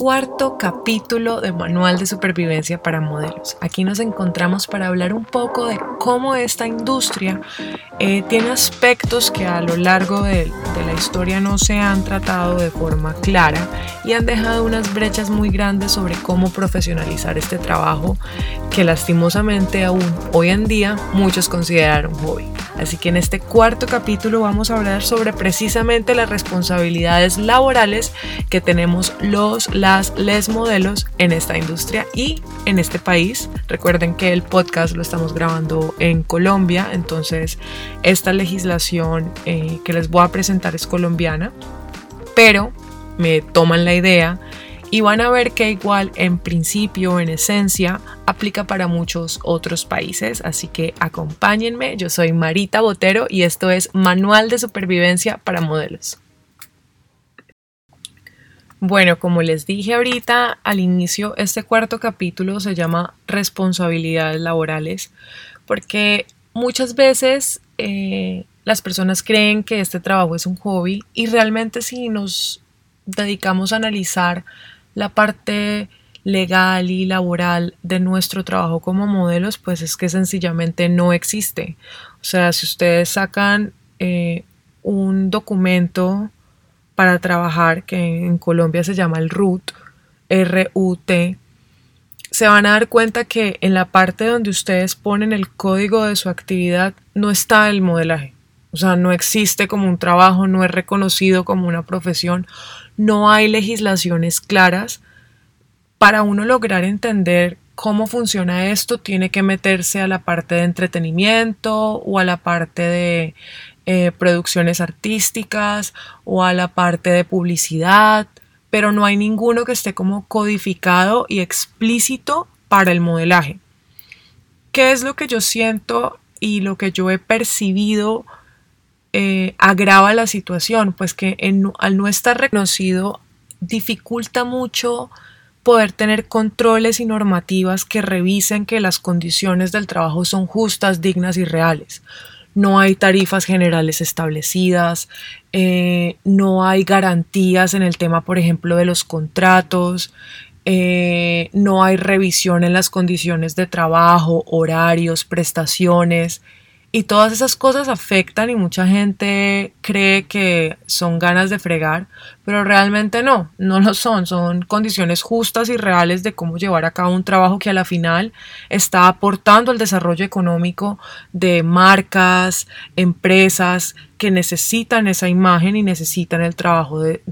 cuarto capítulo de Manual de Supervivencia para Modelos. Aquí nos encontramos para hablar un poco de cómo esta industria eh, tiene aspectos que a lo largo de, de la historia no se han tratado de forma clara y han dejado unas brechas muy grandes sobre cómo profesionalizar este trabajo que lastimosamente aún hoy en día muchos consideran un hobby. Así que en este cuarto capítulo vamos a hablar sobre precisamente las responsabilidades laborales que tenemos los, las, les modelos en esta industria y en este país. Recuerden que el podcast lo estamos grabando en Colombia, entonces esta legislación eh, que les voy a presentar es colombiana, pero me toman la idea y van a ver que igual en principio, en esencia, aplica para muchos otros países. Así que acompáñenme, yo soy Marita Botero y esto es Manual de Supervivencia para Modelos. Bueno, como les dije ahorita al inicio, este cuarto capítulo se llama Responsabilidades laborales, porque muchas veces eh, las personas creen que este trabajo es un hobby y realmente si nos dedicamos a analizar la parte legal y laboral de nuestro trabajo como modelos, pues es que sencillamente no existe. O sea, si ustedes sacan eh, un documento para trabajar, que en Colombia se llama el RUT, R-U-T, se van a dar cuenta que en la parte donde ustedes ponen el código de su actividad no está el modelaje. O sea, no existe como un trabajo, no es reconocido como una profesión, no hay legislaciones claras. Para uno lograr entender cómo funciona esto, tiene que meterse a la parte de entretenimiento o a la parte de eh, producciones artísticas o a la parte de publicidad, pero no hay ninguno que esté como codificado y explícito para el modelaje. ¿Qué es lo que yo siento y lo que yo he percibido eh, agrava la situación, pues que al no estar reconocido dificulta mucho poder tener controles y normativas que revisen que las condiciones del trabajo son justas, dignas y reales. No hay tarifas generales establecidas, eh, no hay garantías en el tema, por ejemplo, de los contratos, eh, no hay revisión en las condiciones de trabajo, horarios, prestaciones. Y todas esas cosas afectan y mucha gente cree que son ganas de fregar, pero realmente no, no lo son, son condiciones justas y reales de cómo llevar a cabo un trabajo que a la final está aportando al desarrollo económico de marcas, empresas que necesitan esa imagen y necesitan el trabajo de,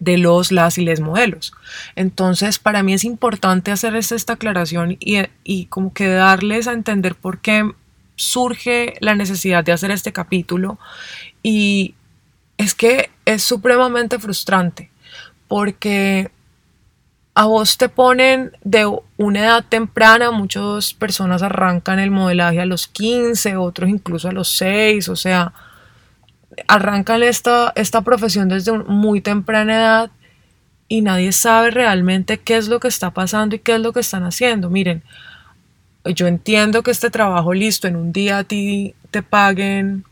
de los, las y les modelos. Entonces, para mí es importante hacer esta aclaración y, y como que darles a entender por qué surge la necesidad de hacer este capítulo y es que es supremamente frustrante porque a vos te ponen de una edad temprana, muchas personas arrancan el modelaje a los 15, otros incluso a los 6, o sea, arrancan esta, esta profesión desde muy temprana edad y nadie sabe realmente qué es lo que está pasando y qué es lo que están haciendo. Miren, yo entiendo que este trabajo listo en un día a ti te paguen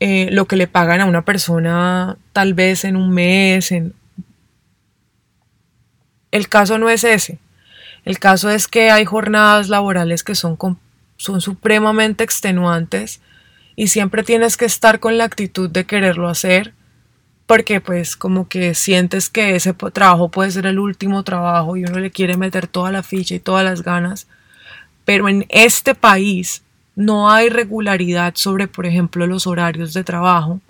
eh, lo que le pagan a una persona tal vez en un mes. En... El caso no es ese. El caso es que hay jornadas laborales que son, son supremamente extenuantes y siempre tienes que estar con la actitud de quererlo hacer porque pues como que sientes que ese trabajo puede ser el último trabajo y uno le quiere meter toda la ficha y todas las ganas pero en este país no hay regularidad sobre, por ejemplo, los horarios de trabajo.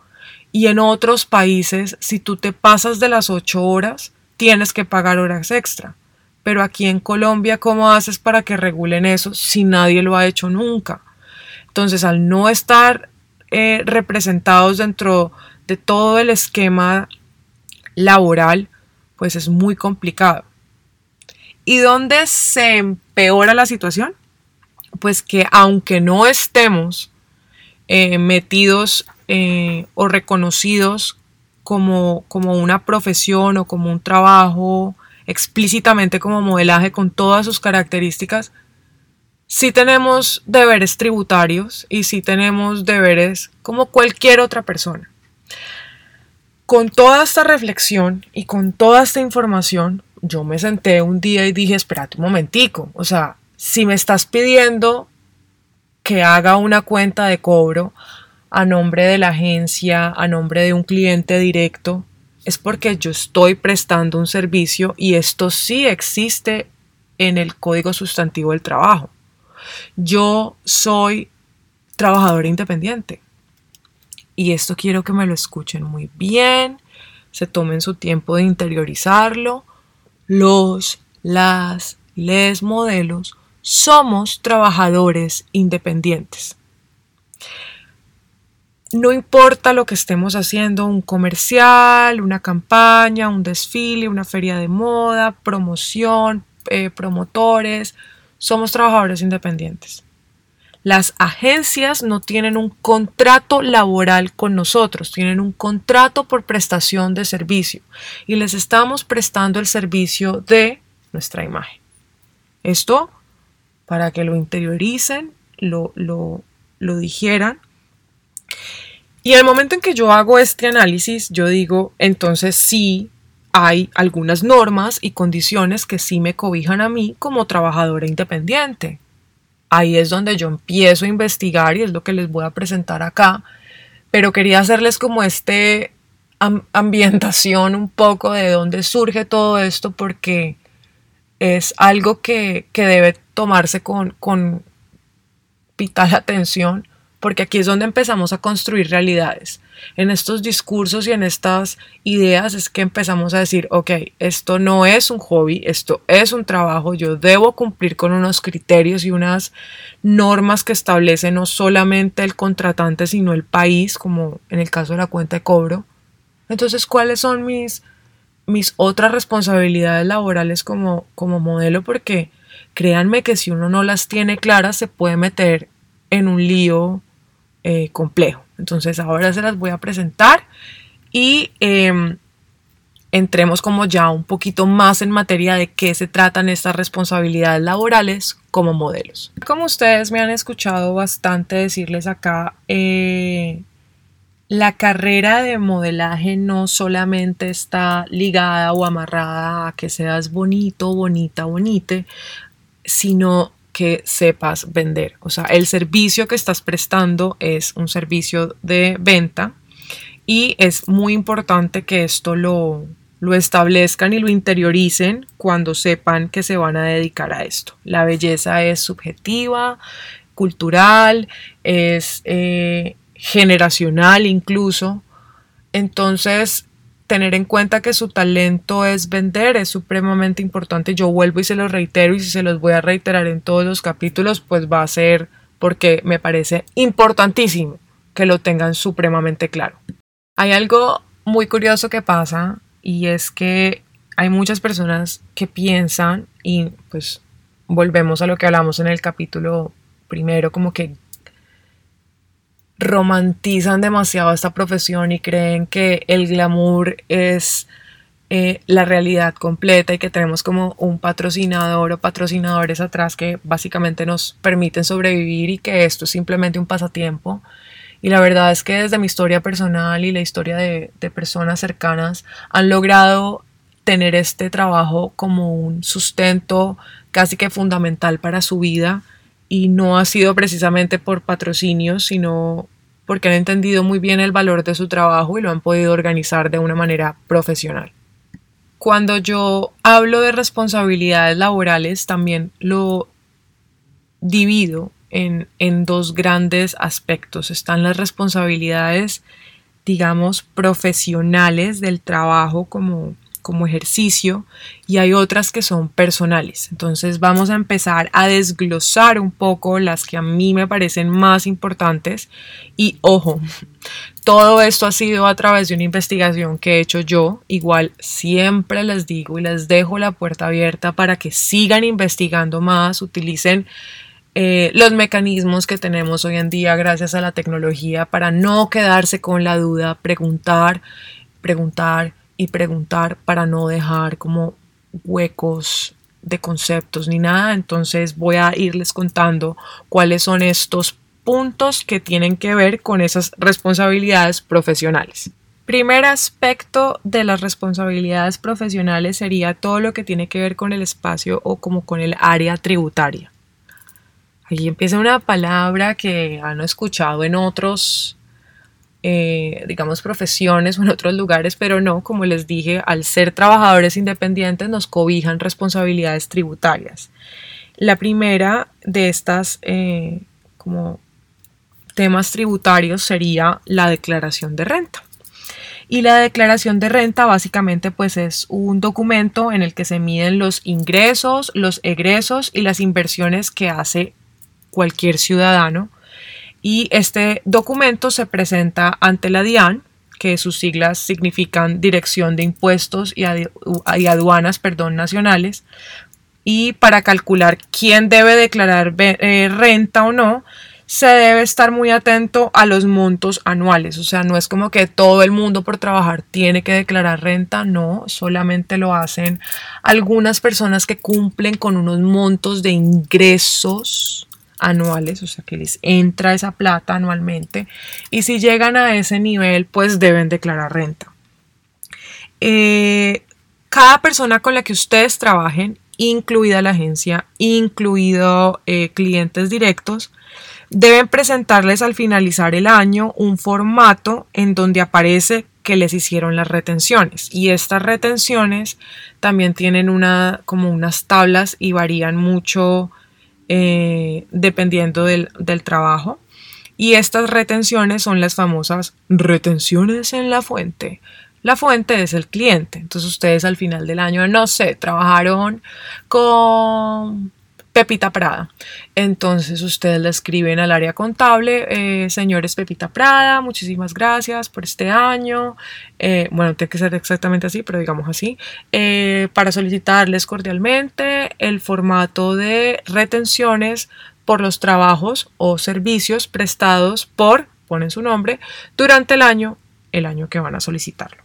Y en otros países, si tú te pasas de las ocho horas, tienes que pagar horas extra. Pero aquí en Colombia, ¿cómo haces para que regulen eso si nadie lo ha hecho nunca? Entonces, al no estar eh, representados dentro de todo el esquema laboral, pues es muy complicado. ¿Y dónde se empeora la situación? Pues que aunque no estemos eh, metidos eh, o reconocidos como, como una profesión o como un trabajo explícitamente como modelaje con todas sus características, sí tenemos deberes tributarios y sí tenemos deberes como cualquier otra persona. con toda esta reflexión y con toda esta información, yo me senté un día y dije, espérate un momentico, o sea, si me estás pidiendo que haga una cuenta de cobro a nombre de la agencia, a nombre de un cliente directo, es porque yo estoy prestando un servicio y esto sí existe en el Código Sustantivo del Trabajo. Yo soy trabajador independiente y esto quiero que me lo escuchen muy bien, se tomen su tiempo de interiorizarlo. Los, las, les modelos somos trabajadores independientes. No importa lo que estemos haciendo, un comercial, una campaña, un desfile, una feria de moda, promoción, eh, promotores, somos trabajadores independientes. Las agencias no tienen un contrato laboral con nosotros, tienen un contrato por prestación de servicio y les estamos prestando el servicio de nuestra imagen. Esto para que lo interioricen, lo, lo, lo digieran y el momento en que yo hago este análisis, yo digo, entonces sí hay algunas normas y condiciones que sí me cobijan a mí como trabajadora independiente. Ahí es donde yo empiezo a investigar y es lo que les voy a presentar acá. Pero quería hacerles como este ambientación un poco de dónde surge todo esto porque es algo que, que debe tomarse con, con vital atención porque aquí es donde empezamos a construir realidades. En estos discursos y en estas ideas es que empezamos a decir, ok, esto no es un hobby, esto es un trabajo, yo debo cumplir con unos criterios y unas normas que establece no solamente el contratante, sino el país, como en el caso de la cuenta de cobro. Entonces, ¿cuáles son mis, mis otras responsabilidades laborales como, como modelo? Porque créanme que si uno no las tiene claras, se puede meter en un lío eh, complejo. Entonces ahora se las voy a presentar y em, entremos como ya un poquito más en materia de qué se tratan estas responsabilidades laborales como modelos. Como ustedes me han escuchado bastante decirles acá, eh, la carrera de modelaje no solamente está ligada o amarrada a que seas bonito, bonita, bonite, sino que sepas vender. O sea, el servicio que estás prestando es un servicio de venta y es muy importante que esto lo, lo establezcan y lo interioricen cuando sepan que se van a dedicar a esto. La belleza es subjetiva, cultural, es eh, generacional incluso. Entonces, tener en cuenta que su talento es vender es supremamente importante. Yo vuelvo y se los reitero y si se los voy a reiterar en todos los capítulos, pues va a ser porque me parece importantísimo que lo tengan supremamente claro. Hay algo muy curioso que pasa y es que hay muchas personas que piensan y pues volvemos a lo que hablamos en el capítulo primero, como que romantizan demasiado esta profesión y creen que el glamour es eh, la realidad completa y que tenemos como un patrocinador o patrocinadores atrás que básicamente nos permiten sobrevivir y que esto es simplemente un pasatiempo. Y la verdad es que desde mi historia personal y la historia de, de personas cercanas han logrado tener este trabajo como un sustento casi que fundamental para su vida y no ha sido precisamente por patrocinio, sino porque han entendido muy bien el valor de su trabajo y lo han podido organizar de una manera profesional. Cuando yo hablo de responsabilidades laborales, también lo divido en, en dos grandes aspectos. Están las responsabilidades, digamos, profesionales del trabajo como como ejercicio y hay otras que son personales. Entonces vamos a empezar a desglosar un poco las que a mí me parecen más importantes y ojo, todo esto ha sido a través de una investigación que he hecho yo. Igual siempre les digo y les dejo la puerta abierta para que sigan investigando más, utilicen eh, los mecanismos que tenemos hoy en día gracias a la tecnología para no quedarse con la duda, preguntar, preguntar y preguntar para no dejar como huecos de conceptos ni nada. Entonces voy a irles contando cuáles son estos puntos que tienen que ver con esas responsabilidades profesionales. primer aspecto de las responsabilidades profesionales sería todo lo que tiene que ver con el espacio o como con el área tributaria. Aquí empieza una palabra que han escuchado en otros, eh, digamos, profesiones o en otros lugares, pero no, como les dije, al ser trabajadores independientes nos cobijan responsabilidades tributarias. La primera de estas eh, como temas tributarios sería la declaración de renta. Y la declaración de renta básicamente pues es un documento en el que se miden los ingresos, los egresos y las inversiones que hace cualquier ciudadano. Y este documento se presenta ante la DIAN, que sus siglas significan Dirección de Impuestos y, Aduanas perdón, Nacionales. Y para calcular quién debe declarar eh, renta o no, se debe estar muy atento a los montos anuales. O sea, no es como que todo el mundo por trabajar tiene que declarar renta, no, solamente lo hacen algunas personas que cumplen con unos montos de ingresos anuales, o sea que les entra esa plata anualmente y si llegan a ese nivel pues deben declarar renta. Eh, cada persona con la que ustedes trabajen, incluida la agencia, incluido eh, clientes directos, Deben presentarles al finalizar el año un formato en donde aparece que les hicieron las retenciones y estas retenciones también tienen una como unas tablas y varían mucho eh, dependiendo del, del trabajo y estas retenciones son las famosas retenciones en la fuente la fuente es el cliente. Entonces ustedes al final del año, no sé, trabajaron con Pepita Prada. Entonces ustedes le escriben al área contable, eh, señores Pepita Prada, muchísimas gracias por este año. Eh, bueno, tiene que ser exactamente así, pero digamos así. Eh, para solicitarles cordialmente el formato de retenciones por los trabajos o servicios prestados por, ponen su nombre, durante el año, el año que van a solicitarlo.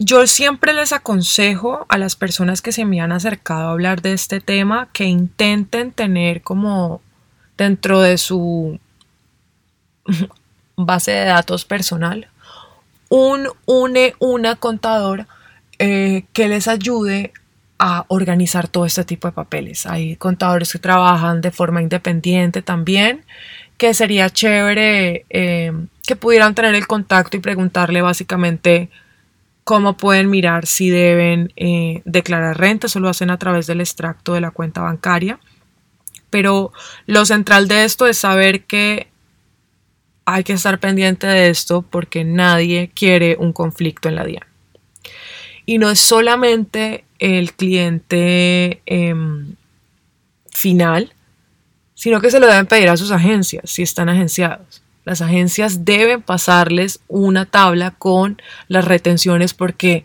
Yo siempre les aconsejo a las personas que se me han acercado a hablar de este tema que intenten tener como dentro de su base de datos personal un une una contador eh, que les ayude a organizar todo este tipo de papeles. Hay contadores que trabajan de forma independiente también, que sería chévere eh, que pudieran tener el contacto y preguntarle básicamente cómo pueden mirar si deben eh, declarar renta, eso lo hacen a través del extracto de la cuenta bancaria. Pero lo central de esto es saber que hay que estar pendiente de esto porque nadie quiere un conflicto en la DIAN. Y no es solamente el cliente em, final, sino que se lo deben pedir a sus agencias si están agenciados. Las agencias deben pasarles una tabla con las retenciones porque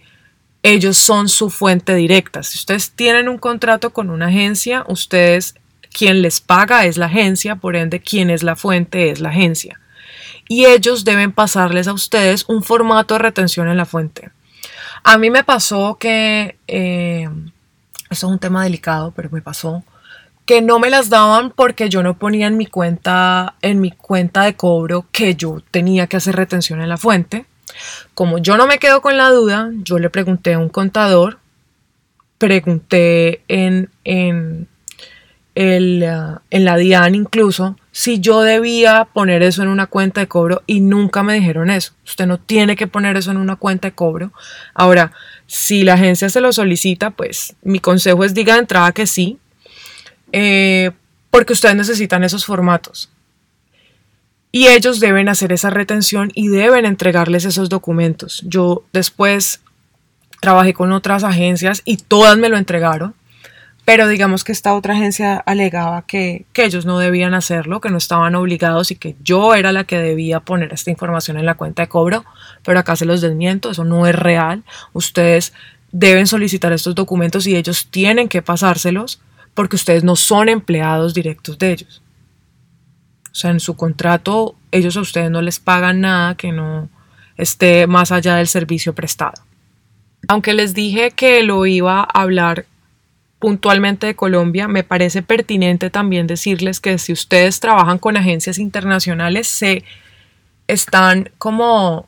ellos son su fuente directa. Si ustedes tienen un contrato con una agencia, ustedes quien les paga es la agencia, por ende quien es la fuente es la agencia. Y ellos deben pasarles a ustedes un formato de retención en la fuente. A mí me pasó que, eh, eso es un tema delicado, pero me pasó que no me las daban porque yo no ponía en mi cuenta, en mi cuenta de cobro que yo tenía que hacer retención en la fuente. Como yo no me quedo con la duda, yo le pregunté a un contador, pregunté en, en, el, uh, en la DIAN incluso si yo debía poner eso en una cuenta de cobro y nunca me dijeron eso. Usted no tiene que poner eso en una cuenta de cobro. Ahora, si la agencia se lo solicita, pues mi consejo es diga de entrada que sí, eh, porque ustedes necesitan esos formatos. Y ellos deben hacer esa retención y deben entregarles esos documentos. Yo después trabajé con otras agencias y todas me lo entregaron, pero digamos que esta otra agencia alegaba que, que, ellos no debían hacerlo, que no estaban obligados y que yo era la que debía poner esta información en la cuenta de cobro, pero acá se los desmiento, eso no es real. Ustedes deben solicitar estos documentos y ellos tienen que pasárselos porque ustedes no son empleados directos de ellos. O sea, en su contrato ellos a ustedes no les pagan nada que no esté más allá del servicio prestado. Aunque les dije que lo iba a hablar puntualmente de Colombia, me parece pertinente también decirles que si ustedes trabajan con agencias internacionales, se están como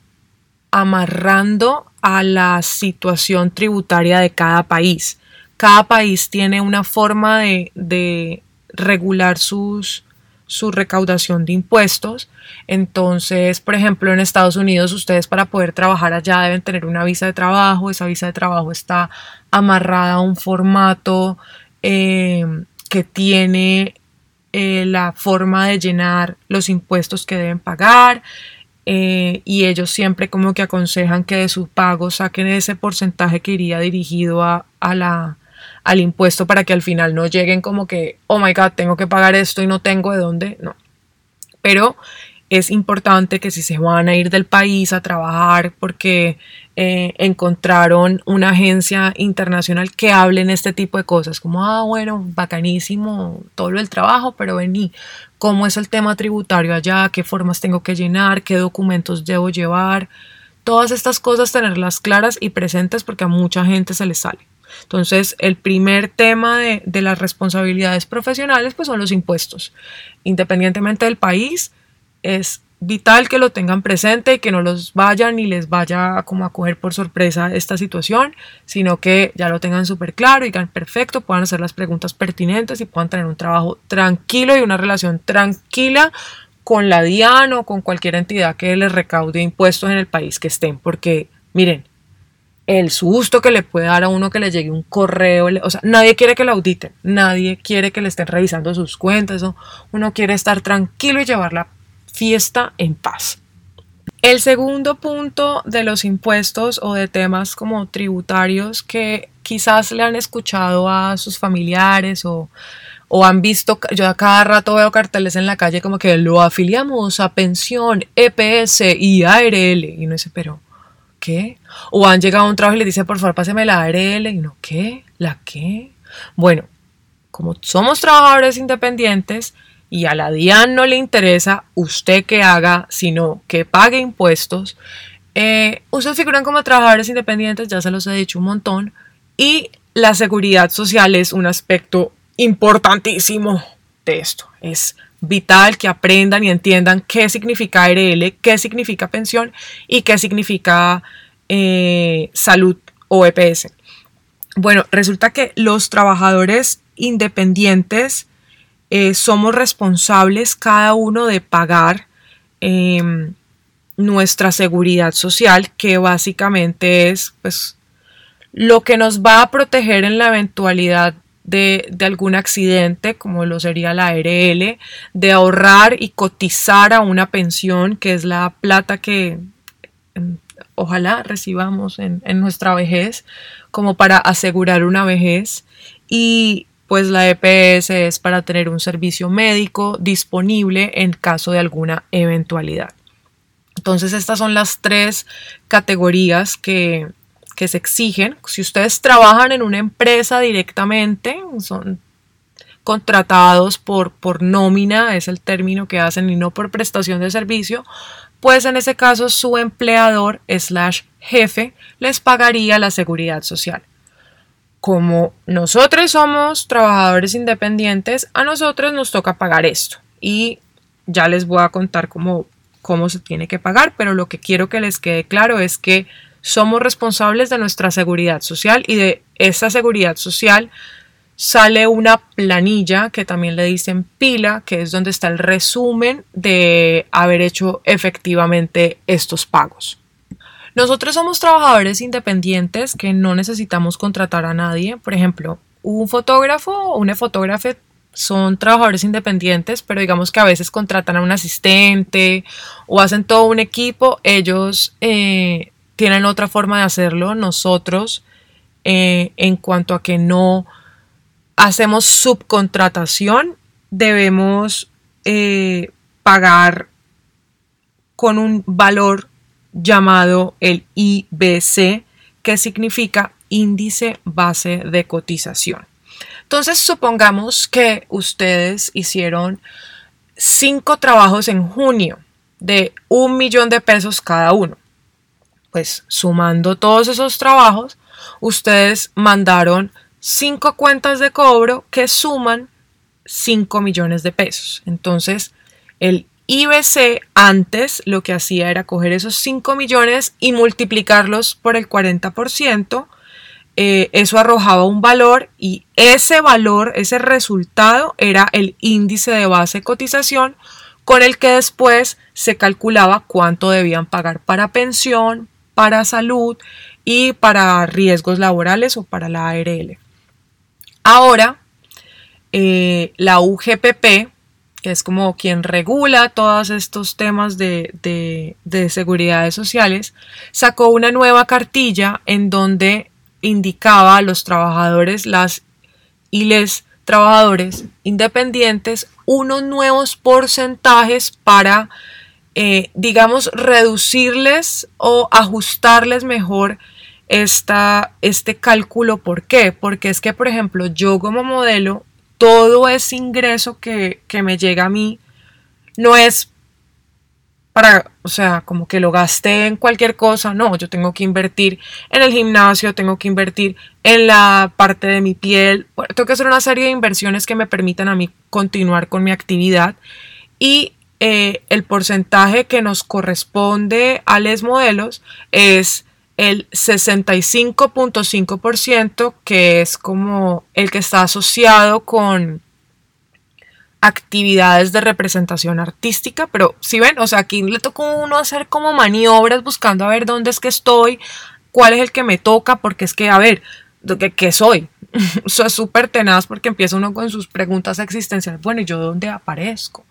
amarrando a la situación tributaria de cada país. Cada país tiene una forma de, de regular sus, su recaudación de impuestos. Entonces, por ejemplo, en Estados Unidos, ustedes para poder trabajar allá deben tener una visa de trabajo. Esa visa de trabajo está amarrada a un formato eh, que tiene eh, la forma de llenar los impuestos que deben pagar. Eh, y ellos siempre como que aconsejan que de su pago saquen ese porcentaje que iría dirigido a, a la, al impuesto para que al final no lleguen como que, oh my god, tengo que pagar esto y no tengo de dónde. No. Pero es importante que si se van a ir del país a trabajar porque eh, encontraron una agencia internacional que hable en este tipo de cosas, como, ah, bueno, bacanísimo todo el trabajo, pero vení, ¿cómo es el tema tributario allá? ¿Qué formas tengo que llenar? ¿Qué documentos debo llevar? Todas estas cosas tenerlas claras y presentes porque a mucha gente se les sale. Entonces, el primer tema de, las responsabilidades profesionales pues son los impuestos. Independientemente del país, es vital que lo tengan presente y que no los vayan y les vaya como a coger por sorpresa esta situación, sino que ya lo tengan súper claro y digan perfecto, puedan hacer las preguntas pertinentes y puedan tener un trabajo tranquilo y una relación tranquila con la DIAN o con cualquier entidad que les recaude impuestos en el país que estén, porque miren, el susto que le puede dar a uno que le llegue un correo, o sea, nadie quiere que lo auditen, nadie quiere que le estén revisando sus cuentas, uno quiere estar tranquilo y llevar la fiesta en paz. El segundo punto de los impuestos o de temas como tributarios que quizás le han escuchado a sus familiares o, o han visto, yo a cada rato veo carteles en la calle como que lo afiliamos a pensión, EPS y ARL y no dice, pero ¿qué? O han llegado a un trabajo y le dice, por favor, páseme la ARL. Y no, ¿qué? ¿La qué? Bueno, como somos trabajadores independientes y a la DIAN no le interesa usted que haga, sino que pague impuestos, eh, ustedes figuran como trabajadores independientes, ya se los he dicho un montón, y la seguridad social es un aspecto importantísimo de esto. Es vital que aprendan y entiendan qué significa ARL, qué significa pensión y qué significa eh, salud o EPS. Bueno, resulta que los trabajadores independientes eh, somos responsables cada uno de pagar em, nuestra seguridad social, que básicamente es pues, lo que nos va a proteger en la eventualidad de, algún accidente, como lo sería la ARL, de ahorrar y cotizar a una pensión, que es la plata que em, ojalá recibamos en, en nuestra vejez, como para asegurar una vejez. Y pues la EPS es para tener un servicio médico disponible en caso de alguna eventualidad. Entonces estas son las tres categorías que, que se exigen. Si ustedes trabajan en una empresa directamente, son contratados por, por nómina, es el término que hacen, y no por prestación de servicio, pues en ese caso su empleador slash jefe les pagaría la seguridad social. Como nosotros somos trabajadores independientes, a nosotros nos toca pagar esto. Y ya les voy a contar cómo, cómo se tiene que pagar, pero lo que quiero que les quede claro es que somos responsables de nuestra seguridad social y de esa seguridad social sale una planilla que también le dicen pila, que es donde está el resumen de haber hecho efectivamente estos pagos. Nosotros somos trabajadores independientes que no necesitamos contratar a nadie. Por ejemplo, un fotógrafo o una fotógrafa son trabajadores independientes, pero digamos que a veces contratan a un asistente o hacen todo un equipo. Ellos eh, tienen otra forma de hacerlo. Nosotros, eh, en cuanto a que no hacemos subcontratación, debemos eh, pagar con un valor llamado el IBC, que significa índice base de cotización. Entonces, supongamos que ustedes hicieron cinco trabajos en junio de un millón de pesos cada uno pues sumando todos esos trabajos, ustedes mandaron cinco cuentas de cobro que suman 5 millones de pesos. Entonces, el IBC antes lo que hacía era coger esos 5 millones y multiplicarlos por el 40%. Eh, eso arrojaba un valor y ese valor, ese resultado era el índice de base de cotización con el que después se calculaba cuánto debían pagar para pensión, para salud y para riesgos laborales o para la ARL. Ahora, eh, la UGPP, que es como quien regula todos estos temas de, de, de seguridades sociales, sacó una nueva cartilla en donde indicaba a los trabajadores las y les trabajadores independientes unos nuevos porcentajes para, eh, digamos, reducirles o ajustarles mejor esta, este cálculo. ¿Por qué? Porque es que, por ejemplo, yo como modelo, todo ese ingreso que, que me llega a mí no es para, o sea, como que lo gasté en cualquier cosa, no, yo tengo que invertir en el gimnasio, tengo que invertir en la parte de mi piel, tengo que hacer una serie de inversiones que me permitan a mí continuar con mi actividad y eh, el porcentaje que nos corresponde a los modelos es el 65.5% que es como el que está asociado con actividades de representación artística, pero si ven, o sea, aquí le toca a uno hacer como maniobras buscando a ver dónde es que estoy, cuál es el que me toca, porque es que, a ver, ¿qué, qué soy? Súper tenaz porque empieza uno con sus preguntas existenciales, bueno, ¿y yo dónde aparezco?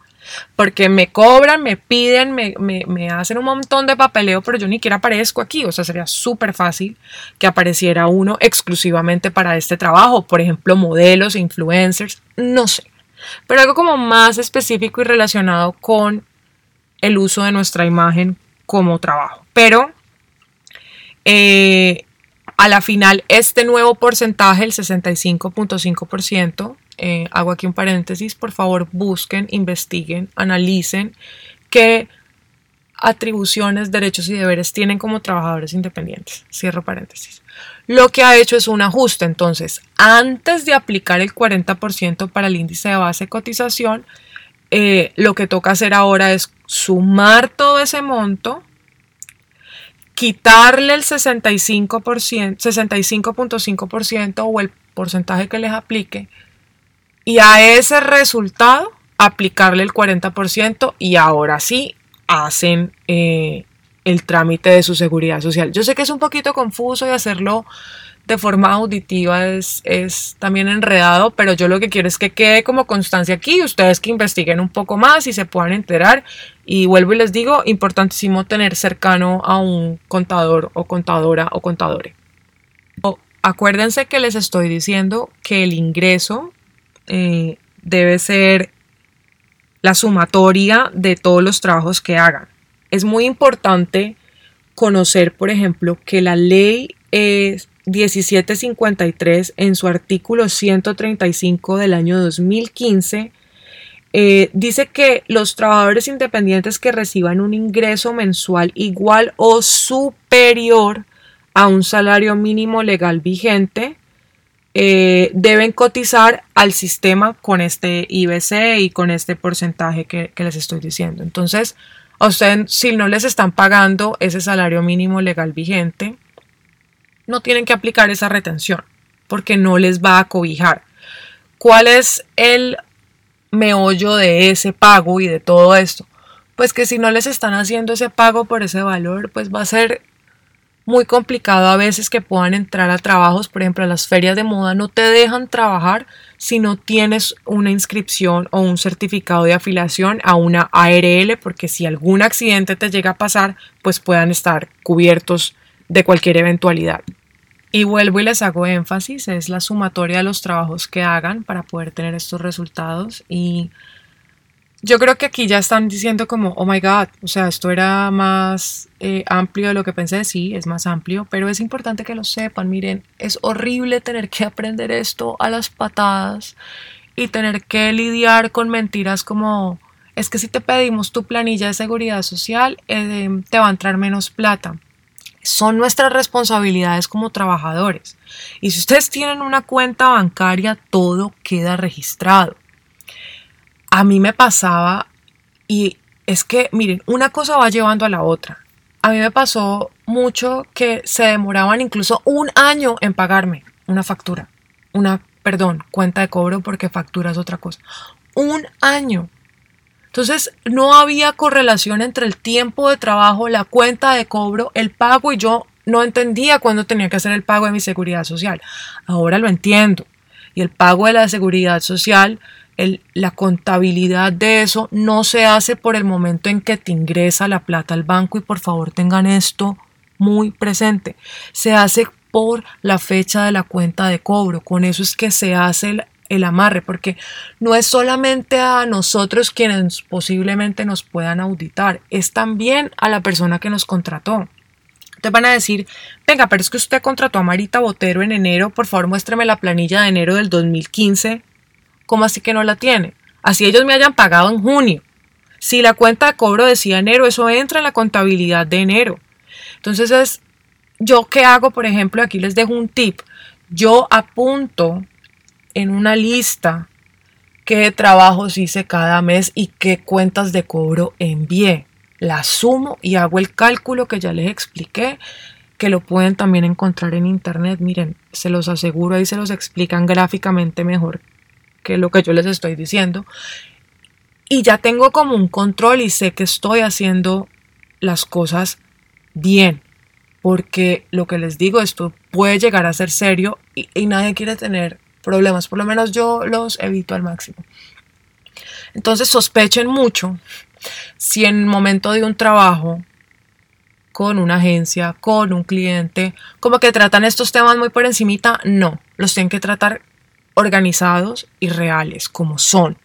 Porque me cobran, me piden, me, me, me, hacen un montón de papeleo, pero yo ni siquiera aparezco aquí. O sea, sería súper fácil que apareciera uno exclusivamente para este trabajo. Por ejemplo, modelos, influencers, no sé pero algo como más específico y relacionado con el uso de nuestra imagen como trabajo. Pero eh, a la final, este nuevo porcentaje, el 65.5%, eh, hago aquí un paréntesis, por favor busquen, investiguen, analicen qué atribuciones, derechos y deberes tienen como trabajadores independientes. Cierro paréntesis lo que ha hecho es un ajuste. Entonces, antes de aplicar el 40% para el índice de base de cotización, eh, lo que toca hacer ahora es sumar todo ese monto, quitarle el 65%, 65.5% o el porcentaje que les aplique y a ese resultado aplicarle el 40% y ahora sí hacen eh, el trámite de su seguridad social. Yo sé que es un poquito confuso y hacerlo de forma auditiva es, es, también enredado, pero yo lo que quiero es que quede como constancia aquí, ustedes que investiguen un poco más y se puedan enterar. Y vuelvo y les digo, importantísimo tener cercano a un contador o contadora o contadore. acuérdense que les estoy diciendo que el ingreso eh, debe ser la sumatoria de todos los trabajos que hagan. Es muy importante conocer, por ejemplo, que la ley es 1753 en su artículo 135 del año 2015 eh, dice que los trabajadores independientes que reciban un ingreso mensual igual o superior a un salario mínimo legal vigente eh, deben cotizar al sistema con este IBC y con este porcentaje que, que les estoy diciendo. Entonces, a ustedes, si no les están pagando ese salario mínimo legal vigente, no tienen que aplicar esa retención porque no les va a cobijar. ¿Cuál es el meollo de ese pago y de todo esto? Pues que si no les están haciendo ese pago por ese valor, pues va a ser muy complicado a veces que puedan entrar a trabajos, por ejemplo, a las ferias de moda no te dejan trabajar si no tienes una inscripción o un certificado de afiliación a una ARL, porque si algún accidente te llega a pasar, pues puedan estar cubiertos de cualquier eventualidad. Y vuelvo y les hago énfasis, es la sumatoria de los trabajos que hagan para poder tener estos resultados y yo creo que aquí ya están diciendo como, oh my god, o sea, esto era más eh, amplio de lo que pensé, sí, es más amplio, pero es importante que lo sepan, miren, es horrible tener que aprender esto a las patadas y tener que lidiar con mentiras como, es que si te pedimos tu planilla de seguridad social, eh, te va a entrar menos plata. Son nuestras responsabilidades como trabajadores. Y si ustedes tienen una cuenta bancaria, todo queda registrado a mí me pasaba y es que, miren, una cosa va llevando a la otra. A mí me pasó mucho que se demoraban incluso un año en pagarme una factura, una, perdón, cuenta de cobro porque factura es otra cosa. Un año. Entonces no había correlación entre el tiempo de trabajo, la cuenta de cobro, el pago y yo no entendía cuándo tenía que hacer el pago de mi seguridad social. Ahora lo entiendo. Y el pago de la seguridad social la contabilidad de eso no se hace por el momento en que te ingresa la plata al banco y por favor tengan esto muy presente. Se hace por la fecha de la cuenta de cobro. Con eso es que se hace el, el amarre, porque no es solamente a nosotros quienes posiblemente nos puedan auditar, es también a la persona que nos contrató. Te van a decir, venga, pero es que usted contrató a Marita Botero en enero, por favor muéstrame la planilla de enero del 2015 ¿Cómo así que no la tiene? Así ellos me hayan pagado en junio. Si la cuenta de cobro decía enero, eso entra en la contabilidad de enero. Entonces es, yo qué hago, por ejemplo, aquí les dejo un tip. Yo apunto en una lista qué trabajos hice cada mes y qué cuentas de cobro envié. La sumo y hago el cálculo que ya les expliqué, que lo pueden también encontrar en internet. Miren, se los aseguro, ahí se los explican gráficamente mejor que lo que yo les estoy diciendo. Y ya tengo como un control y sé que estoy haciendo las cosas bien. Porque lo que les digo, esto puede llegar a ser serio y nadie quiere tener problemas. Por lo menos yo los evito al máximo. Entonces sospechen mucho si en el momento de un trabajo con una agencia, con un cliente, como que tratan estos temas muy por encimita, no, los tienen que tratar organizados y reales como son.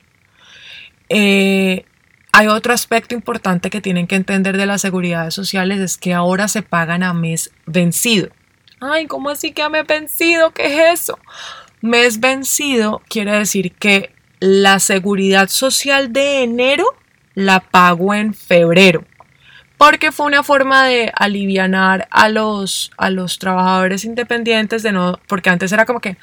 Eh, hay otro aspecto importante que tienen que entender de las seguridades sociales es que ahora se pagan a mes vencido. Ay, ¿cómo así que a mes vencido? ¿Qué es eso? Mes vencido quiere decir que la seguridad social de enero la pago en febrero. Porque fue una forma de alivianar a los, a los trabajadores independientes de no, porque antes era como que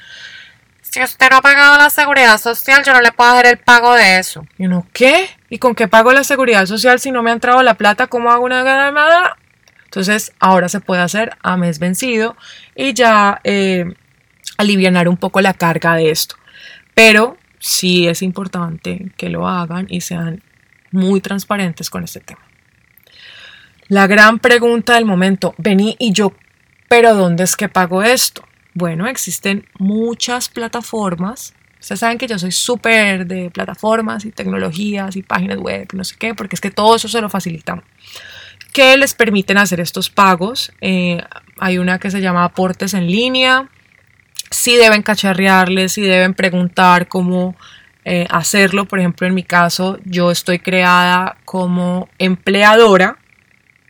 si usted no ha pagado la seguridad social, yo no le puedo hacer el pago de eso. ¿Y uno qué? ¿Y con qué pago la seguridad social si no me ha entrado la plata? ¿Cómo hago una ganada? Entonces, ahora se puede hacer a mes vencido y ya eh, aliviar un poco la carga de esto. Pero sí es importante que lo hagan y sean muy transparentes con este tema. La gran pregunta del momento, vení y yo, pero ¿dónde es que pago esto? Bueno, existen muchas plataformas. Ustedes saben que yo soy súper de plataformas y tecnologías y páginas web, no sé qué, porque es que todo eso se lo facilitan. Que les permiten hacer estos pagos. Eh, hay una que se llama aportes en línea. Si deben cacharrearles, si deben preguntar cómo eh, hacerlo. Por ejemplo, en mi caso, yo estoy creada como empleadora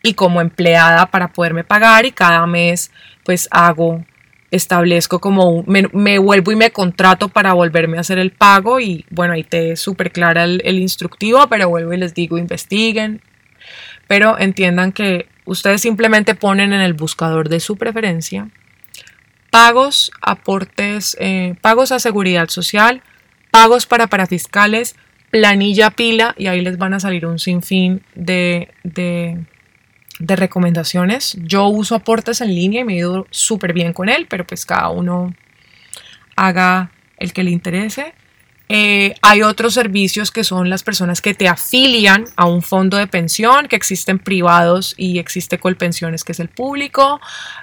y como empleada para poderme pagar y cada mes pues hago establezco como me, vuelvo y me contrato para volverme a hacer el pago y bueno, ahí te súper clara el, instructivo, pero vuelvo y les digo, investiguen, pero entiendan que ustedes simplemente ponen en el buscador de su preferencia pagos, aportes, eh, pagos a seguridad social, pagos para parafiscales, planilla pila y ahí les van a salir un sinfín de, de de recomendaciones. Yo uso aportes en línea y me he ido súper bien con él, pero pues cada uno haga el que le interese. Eh, hay otros servicios que son las personas que te afilian a un fondo de pensión, que existen privados y existe Colpensiones, que es el público,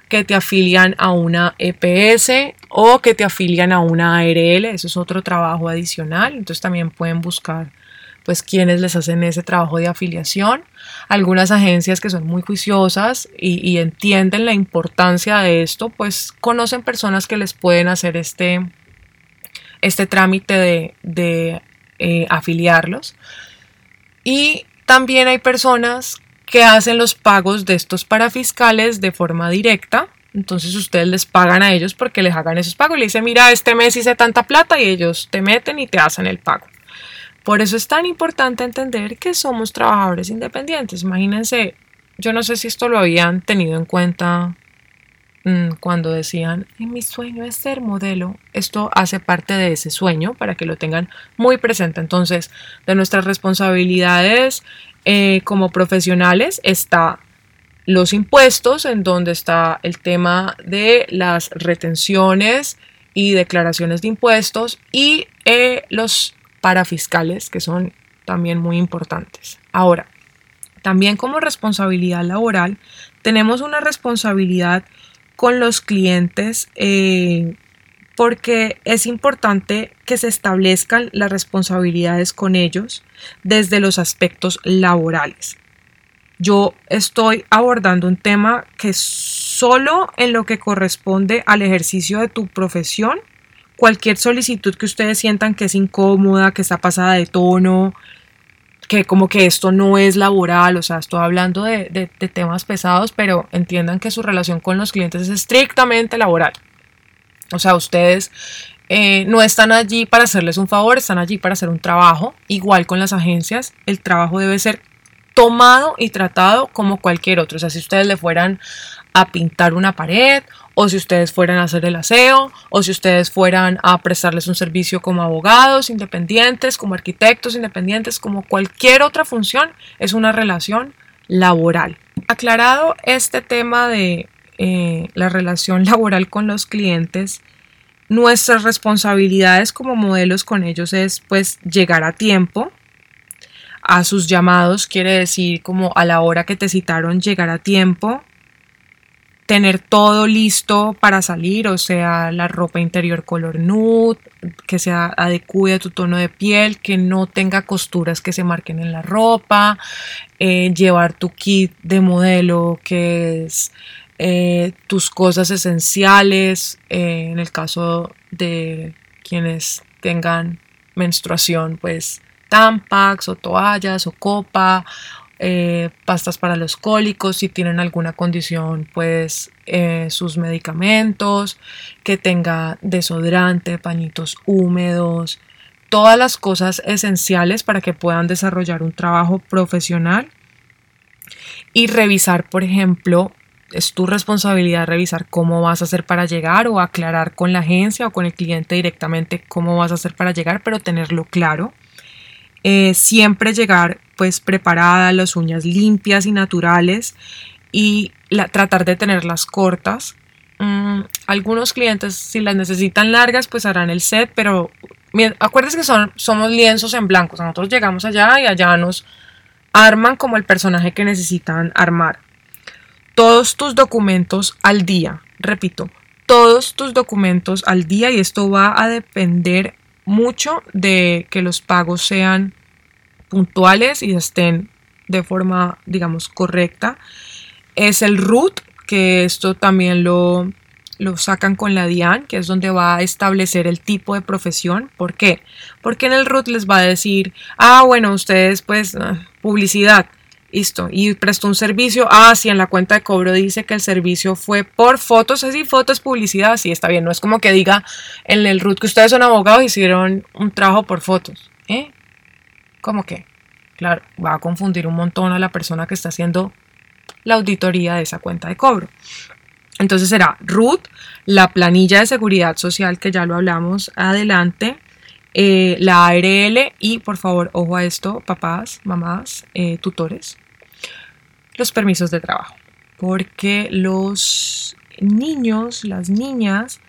que te afilian a una EPS o que te afilian a una ARL, eso es otro trabajo adicional, entonces también pueden buscar pues quienes les hacen ese trabajo de afiliación. Algunas agencias que son muy juiciosas y, entienden la importancia de esto, pues conocen personas que les pueden hacer este, este trámite de, eh, afiliarlos. Y también hay personas que hacen los pagos de estos parafiscales de forma directa. Entonces ustedes les pagan a ellos porque les hagan esos pagos. Le dicen, mira, este mes hice tanta plata y ellos te meten y te hacen el pago. Por eso es tan importante entender que somos trabajadores independientes. Imagínense, yo no sé si esto lo habían tenido en cuenta cuando decían, mi sueño es ser modelo, esto hace parte de ese sueño para que lo tengan muy presente. Entonces, de nuestras responsabilidades eh, como profesionales está los impuestos, en donde está el tema de las retenciones y declaraciones de impuestos y eh, los parafiscales, que son también muy importantes. Ahora, también como responsabilidad laboral, tenemos una responsabilidad con los clientes eh, porque es importante que se establezcan las responsabilidades con ellos desde los aspectos laborales. Yo estoy abordando un tema que solo en lo que corresponde al ejercicio de tu profesión, cualquier solicitud que ustedes sientan que es incómoda, que está pasada de tono, que como que esto no es laboral, o sea, estoy hablando de, temas pesados, pero entiendan que su relación con los clientes es estrictamente laboral. O sea, ustedes eh, no están allí para hacerles un favor, están allí para hacer un trabajo. Igual con las agencias, el trabajo debe ser tomado y tratado como cualquier otro. O sea, si ustedes le fueran a pintar una pared, o si ustedes fueran a hacer el aseo, o si ustedes fueran a prestarles un servicio como abogados independientes, como arquitectos independientes, como cualquier otra función, es una relación laboral. Aclarado este tema de eh, la relación laboral con los clientes, nuestras responsabilidades como modelos con ellos es pues llegar a tiempo, a sus llamados, quiere decir como a la hora que te citaron llegar a tiempo, tener todo listo para salir, o sea, la ropa interior color nude, que sea adecue a tu tono de piel, que no tenga costuras que se marquen en la ropa, eh, llevar tu kit de modelo, que es eh, tus cosas esenciales, eh, en el caso de quienes tengan menstruación, pues tampax o toallas o copa eh, pastas para los cólicos, si tienen alguna condición, pues eh, sus medicamentos, que tenga desodorante, pañitos húmedos, todas las cosas esenciales para que puedan desarrollar un trabajo profesional. Y revisar, por ejemplo, es tu responsabilidad revisar cómo vas a hacer para llegar o aclarar con la agencia o con el cliente directamente cómo vas a hacer para llegar, pero tenerlo claro eh, siempre llegar pues preparada, las uñas limpias y naturales y tratar de tenerlas cortas. Mm, algunos clientes si las necesitan largas pues harán el set, pero acuérdense que son, somos lienzos en blanco. Nosotros llegamos allá y allá nos arman como el personaje que necesitan armar. Todos tus documentos al día, repito, todos tus documentos al día y esto va a depender mucho de que los pagos sean puntuales y estén de forma, digamos, correcta. Es el root, que esto también lo, lo sacan con la DIAN, que es donde va a establecer el tipo de profesión. ¿Por qué? Porque en el root les va a decir, ah, bueno, ustedes pues ah, publicidad, listo, y prestó un servicio, ah, si en la cuenta de cobro dice que el servicio fue por fotos, así fotos, publicidad, sí, está bien, no es como que diga en el root que ustedes son abogados hicieron un trabajo por fotos, ¿eh? ¿Cómo que? Claro, va a confundir un montón a la persona que está haciendo la auditoría de esa cuenta de cobro. Entonces será root, la planilla de seguridad social que ya lo hablamos adelante, eh, la ARL y por favor, ojo a esto, papás, mamás, eh, tutores, los permisos de trabajo, porque los niños, las niñas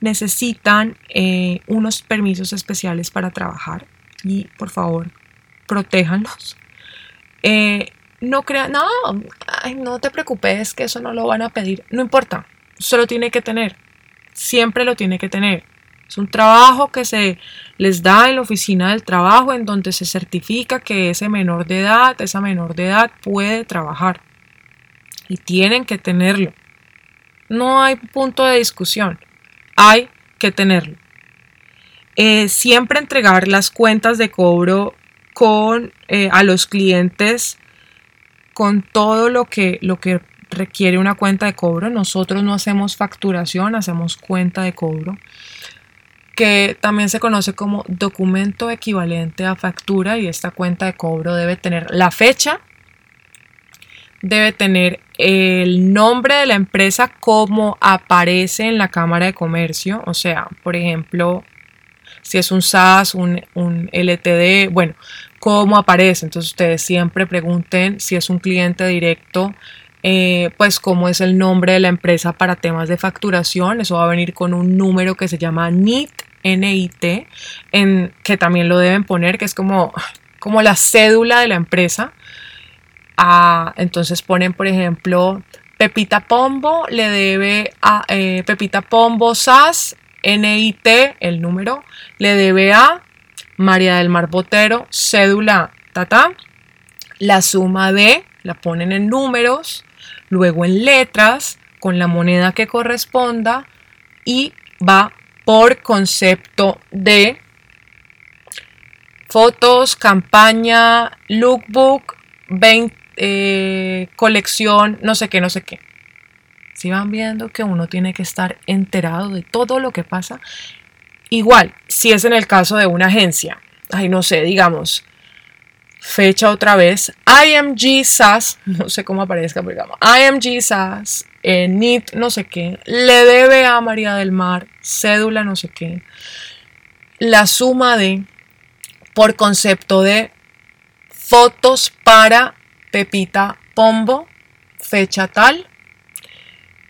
necesitan eh, unos permisos especiales para trabajar y por favor, protéjanlos. Eh, no crean, no, no te preocupes que eso no lo van a pedir, no importa, solo tiene que tener, siempre lo tiene que tener. Es un trabajo que se les da en la oficina del trabajo en donde se certifica que ese menor de edad, esa menor de edad puede trabajar. Y tienen que tenerlo. No hay punto de discusión. Hay que tenerlo. Eh, siempre entregar las cuentas de cobro con eh, a los clientes con todo lo que, lo que requiere una cuenta de cobro. Nosotros no hacemos facturación, hacemos cuenta de cobro que también se conoce como documento equivalente a factura y esta cuenta de cobro debe tener la fecha, debe tener el nombre de la empresa como aparece en la Cámara de Comercio, o sea, por ejemplo, si es un SAS, un, un LTD, bueno, cómo aparece. Entonces ustedes siempre pregunten si es un cliente directo, eh, pues cómo es el nombre de la empresa para temas de facturación. Eso va a venir con un número que se llama NIT, NIT, en, que también lo deben poner, que es como, como la cédula de la empresa. Entonces ponen, por ejemplo, Pepita Pombo le debe a eh, Pepita Pombo SAS, NIT, el número, le debe a María del Mar Botero, cédula, tata, la suma de, la ponen en números, luego en letras, con la moneda que corresponda y va por concepto de fotos, campaña, lookbook, eh, colección, no sé qué, no sé qué. Si van viendo que uno tiene que estar enterado de todo lo que pasa Igual, si es en el caso de una agencia, ay, no sé, digamos, fecha otra vez, IMG SAS, no sé cómo aparezca, pero digamos, IMG SAS, eh, NIT, no sé qué, le debe a María del Mar, cédula, no sé qué, la suma de, por concepto de fotos para Pepita Pombo, fecha tal,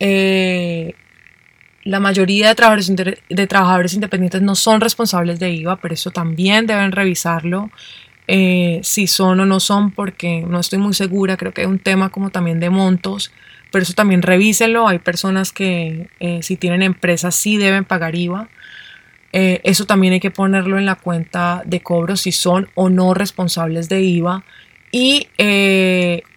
eh, la mayoría de trabajadores, de trabajadores independientes no son responsables de IVA, pero eso también deben revisarlo. Eh, si son o no son, porque no estoy muy segura, creo que hay un tema como también de montos, pero eso también revísenlo. Hay personas que eh, si tienen empresas sí deben pagar IVA. Eh, eso también hay que ponerlo en la cuenta de cobro si son o no responsables de IVA y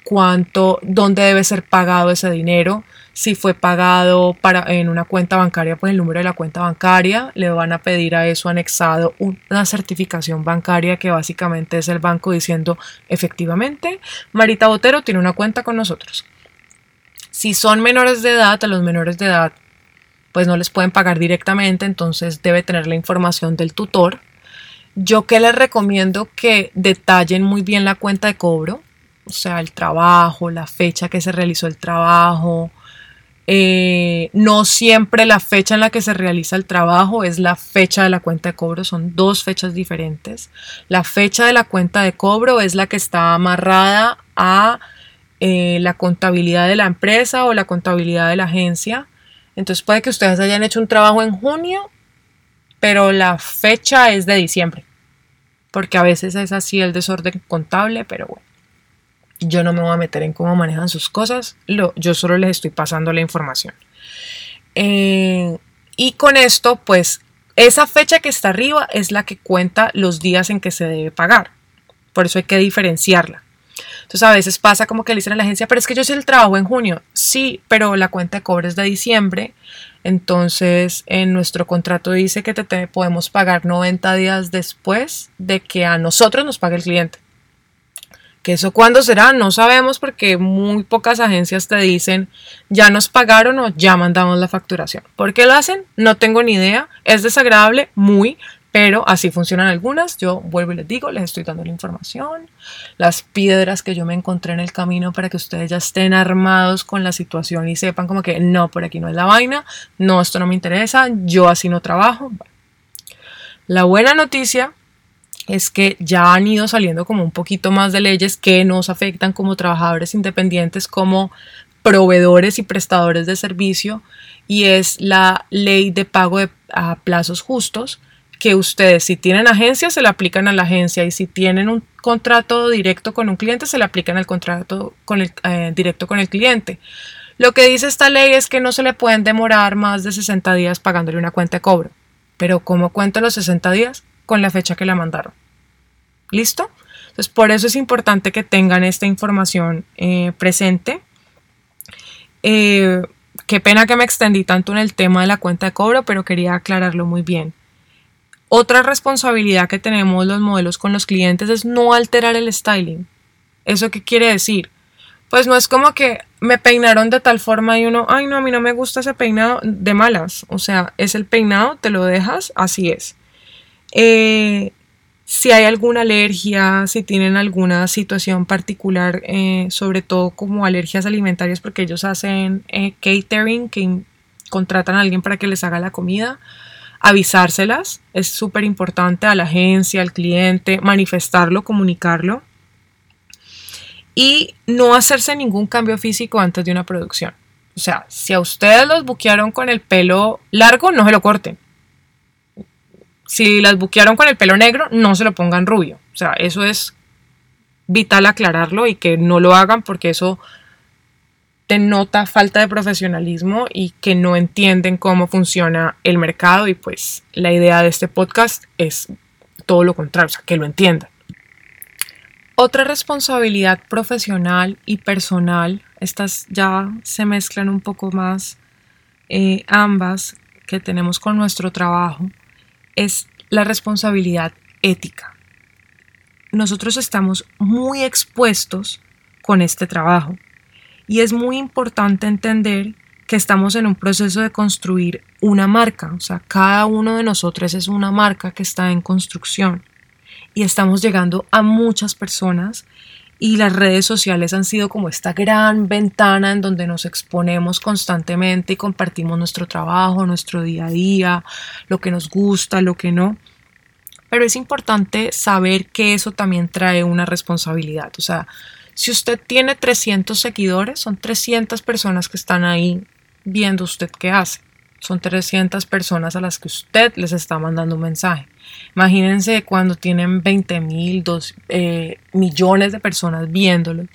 cuánto, dónde debe ser pagado ese dinero si fue pagado para, en una cuenta bancaria, pues el número de la cuenta bancaria, le van a pedir a eso anexado una certificación bancaria que básicamente es el banco diciendo efectivamente, Marita Botero tiene una cuenta con nosotros. Si son menores de edad, a los menores de edad, pues no les pueden pagar directamente, entonces debe tener la información del tutor. Yo que les recomiendo que detallen muy bien la cuenta de cobro, o sea, el trabajo, la fecha que se realizó el trabajo, eh, no siempre la fecha en la que se realiza el trabajo es la fecha de la cuenta de cobro, son dos fechas diferentes. La fecha de la cuenta de cobro es la que está amarrada a eh, la contabilidad de la empresa o la contabilidad de la agencia. Entonces puede que ustedes hayan hecho un trabajo en junio, pero la fecha es de diciembre, porque a veces es así el desorden contable, pero bueno. Yo no me voy a meter en cómo manejan sus cosas, lo, yo solo les estoy pasando la información. Eh, y con esto, pues, esa fecha que está arriba es la que cuenta los días en que se debe pagar. Por eso hay que diferenciarla. Entonces a veces pasa como que le dicen a la agencia, pero es que yo hice el trabajo en junio. Sí, pero la cuenta de cobre es de diciembre. Entonces en nuestro contrato dice que te podemos pagar 90 días después de que a nosotros nos pague el cliente. Que eso cuándo será, no sabemos porque muy pocas agencias te dicen ya nos pagaron o ya mandamos la facturación. ¿Por qué lo hacen? No tengo ni idea. Es desagradable, muy, pero así funcionan algunas. Yo vuelvo y les digo, les estoy dando la información, las piedras que yo me encontré en el camino para que ustedes ya estén armados con la situación y sepan como que no, por aquí no es la vaina, no, esto no me interesa, yo así no trabajo. La buena noticia es que ya han ido saliendo como un poquito más de leyes que nos afectan como trabajadores independientes, como proveedores y prestadores de servicio, y es la ley de pago de, a plazos justos, que ustedes si tienen agencia se le aplican a la agencia y si tienen un contrato directo con un cliente se le aplican al contrato con el, eh, directo con el cliente. Lo que dice esta ley es que no se le pueden demorar más de 60 días pagándole una cuenta de cobro. Pero ¿cómo cuenta los 60 días? Con la fecha que la mandaron. ¿Listo? Entonces, por eso es importante que tengan esta información eh, presente. Eh, qué pena que me extendí tanto en el tema de la cuenta de cobro, pero quería aclararlo muy bien. Otra responsabilidad que tenemos los modelos con los clientes es no alterar el styling. ¿Eso qué quiere decir? Pues no es como que me peinaron de tal forma y uno, ay no, a mí no me gusta ese peinado de malas. O sea, es el peinado, te lo dejas, así es. Eh, si hay alguna alergia, si tienen alguna situación particular, eh, sobre todo como alergias alimentarias, porque ellos hacen eh, catering, que contratan a alguien para que les haga la comida, avisárselas, es súper importante a la agencia, al cliente, manifestarlo, comunicarlo y no hacerse ningún cambio físico antes de una producción. O sea, si a ustedes los buquearon con el pelo largo, no se lo corten si las buquearon con el pelo negro, no se lo pongan rubio. O sea, eso es vital aclararlo y que no lo hagan porque eso denota falta de profesionalismo y que no entienden cómo funciona el mercado y pues la idea de este podcast es todo lo contrario, o sea, que lo entiendan. Otra responsabilidad profesional y personal, estas ya se mezclan un poco más eh, ambas que tenemos con nuestro trabajo, es la responsabilidad ética. Nosotros estamos muy expuestos con este trabajo y es muy importante entender que estamos en un proceso de construir una marca, o sea, cada uno de nosotros es una marca que está en construcción y estamos llegando a muchas personas y las redes sociales han sido como esta gran ventana en donde nos exponemos constantemente y compartimos nuestro trabajo, nuestro día a día, lo que nos gusta, lo que no. Pero es importante saber que eso también trae una responsabilidad. O sea, si usted tiene 300 seguidores, son 300 personas que están ahí viendo usted qué hace. Son 300 personas a las que usted les está mandando un mensaje. Imagínense cuando tienen 20 mil, eh, millones de personas viéndolo.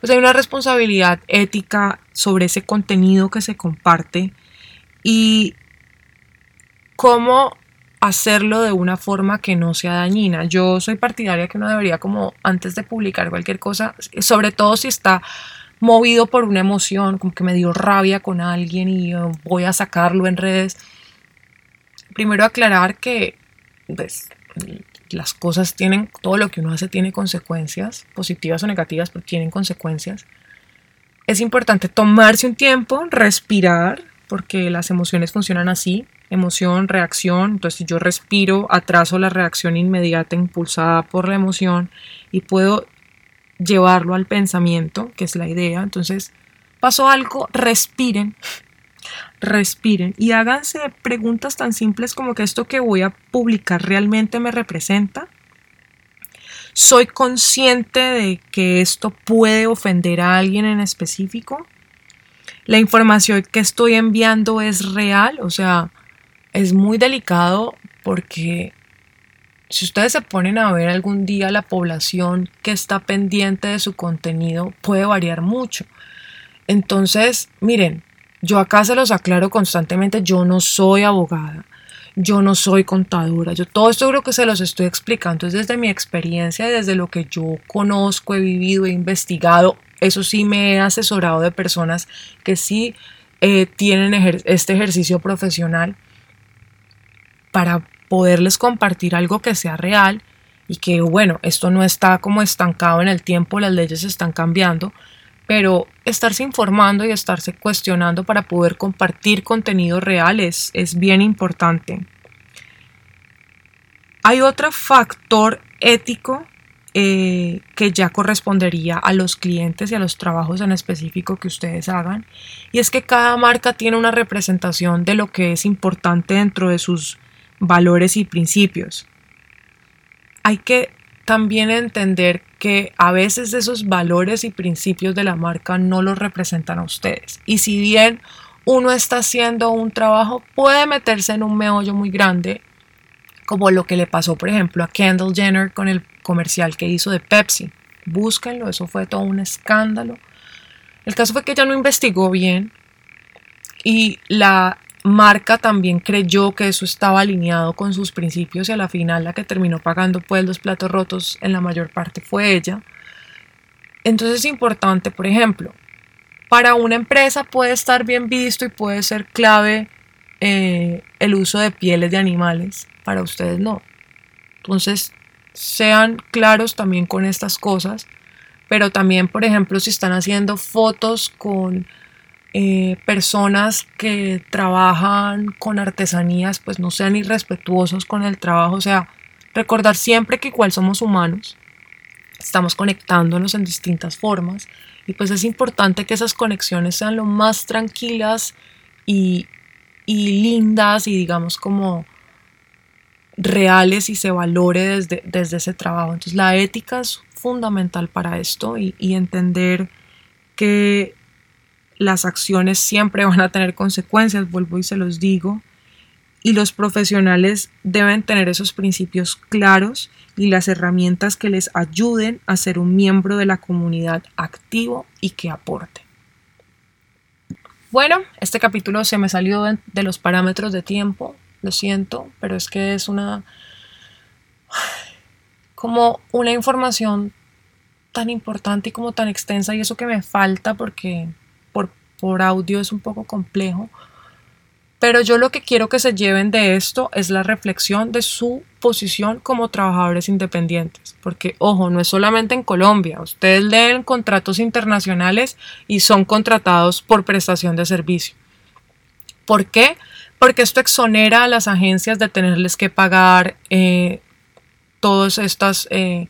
Pues hay una responsabilidad ética sobre ese contenido que se comparte y cómo hacerlo de una forma que no sea dañina. Yo soy partidaria que uno debería como antes de publicar cualquier cosa, sobre todo si está movido por una emoción, como que me dio rabia con alguien y voy a sacarlo en redes. Primero aclarar que pues, las cosas tienen, todo lo que uno hace tiene consecuencias, positivas o negativas, pero tienen consecuencias. Es importante tomarse un tiempo, respirar, porque las emociones funcionan así, emoción, reacción, entonces si yo respiro, atraso la reacción inmediata impulsada por la emoción y puedo llevarlo al pensamiento, que es la idea, entonces pasó algo, respiren, respiren y háganse preguntas tan simples como que esto que voy a publicar realmente me representa. ¿Soy consciente de que esto puede ofender a alguien en específico? ¿La información que estoy enviando es real? O sea, es muy delicado porque si ustedes se ponen a ver algún día la población que está pendiente de su contenido puede variar mucho. Entonces, miren, yo acá se los aclaro constantemente, yo no soy abogada, yo no soy contadora, yo todo esto creo que se los estoy explicando es desde mi experiencia, desde lo que yo conozco, he vivido, he investigado, eso sí me he asesorado de personas que sí eh, tienen este ejercicio profesional para poderles compartir algo que sea real y que bueno, esto no está como estancado en el tiempo, las leyes están cambiando, pero estarse informando y estarse cuestionando para poder compartir contenido real es, bien importante. Hay otro factor ético eh, que ya correspondería a los clientes y a los trabajos en específico que ustedes hagan. Y es que cada marca tiene una representación de lo que es importante dentro de sus valores y principios. Hay que también entender que a veces esos valores y principios de la marca no los representan a ustedes. Y si bien uno está haciendo un trabajo, puede meterse en un meollo muy grande, como lo que le pasó, por ejemplo, a Kendall Jenner con el comercial que hizo de Pepsi. Búsquenlo, eso fue todo un escándalo. El caso fue que ella no investigó bien y la Marca también creyó que eso estaba alineado con sus principios y a la final la que terminó pagando pues los platos rotos en la mayor parte fue ella. Entonces es importante, por ejemplo, para una empresa puede estar bien visto y puede ser clave eh, el uso de pieles de animales, para ustedes no. Entonces sean claros también con estas cosas, pero también, por ejemplo, si están haciendo fotos con eh, personas que trabajan con artesanías, pues no sean irrespetuosos con el trabajo, o sea, recordar siempre que igual somos humanos, estamos conectándonos en distintas formas y pues es importante que esas conexiones sean lo más tranquilas y, y lindas y digamos como reales y se valore desde, desde ese trabajo. Entonces la ética es fundamental para esto y, y entender que las acciones siempre van a tener consecuencias, vuelvo y se los digo, y los profesionales deben tener esos principios claros y las herramientas que les ayuden a ser un miembro de la comunidad activo y que aporte. Bueno, este capítulo se me salió de los parámetros de tiempo, lo siento, pero es que es una como una información tan importante y como tan extensa y eso que me falta porque por, por audio es un poco complejo, pero yo lo que quiero que se lleven de esto es la reflexión de su posición como trabajadores independientes. Porque, ojo, no es solamente en Colombia. Ustedes leen contratos internacionales y son contratados por prestación de servicio. ¿Por qué? Porque esto exonera a las agencias de tenerles que pagar eh, todas estas eh,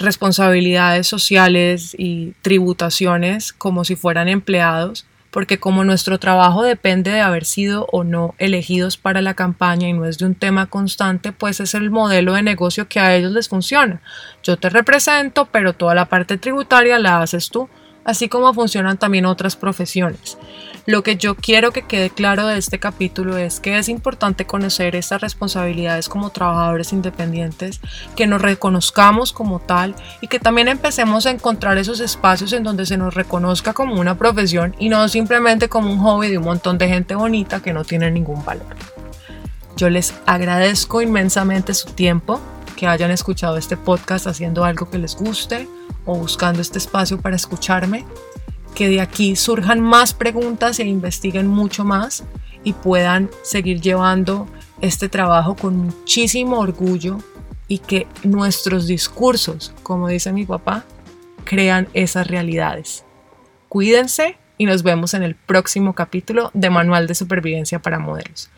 responsabilidades sociales y tributaciones como si fueran empleados porque como nuestro trabajo depende de haber sido o no elegidos para la campaña y no es de un tema constante, pues es el modelo de negocio que a ellos les funciona. Yo te represento, pero toda la parte tributaria la haces tú así como funcionan también otras profesiones. Lo que yo quiero que quede claro de este capítulo es que es importante conocer estas responsabilidades como trabajadores independientes, que nos reconozcamos como tal y que también empecemos a encontrar esos espacios en donde se nos reconozca como una profesión y no simplemente como un hobby de un montón de gente bonita que no tiene ningún valor. Yo les agradezco inmensamente su tiempo, que hayan escuchado este podcast haciendo algo que les guste o buscando este espacio para escucharme, que de aquí surjan más preguntas e investiguen mucho más y puedan seguir llevando este trabajo con muchísimo orgullo y que nuestros discursos, como dice mi papá, crean esas realidades. Cuídense y nos vemos en el próximo capítulo de Manual de Supervivencia para Modelos.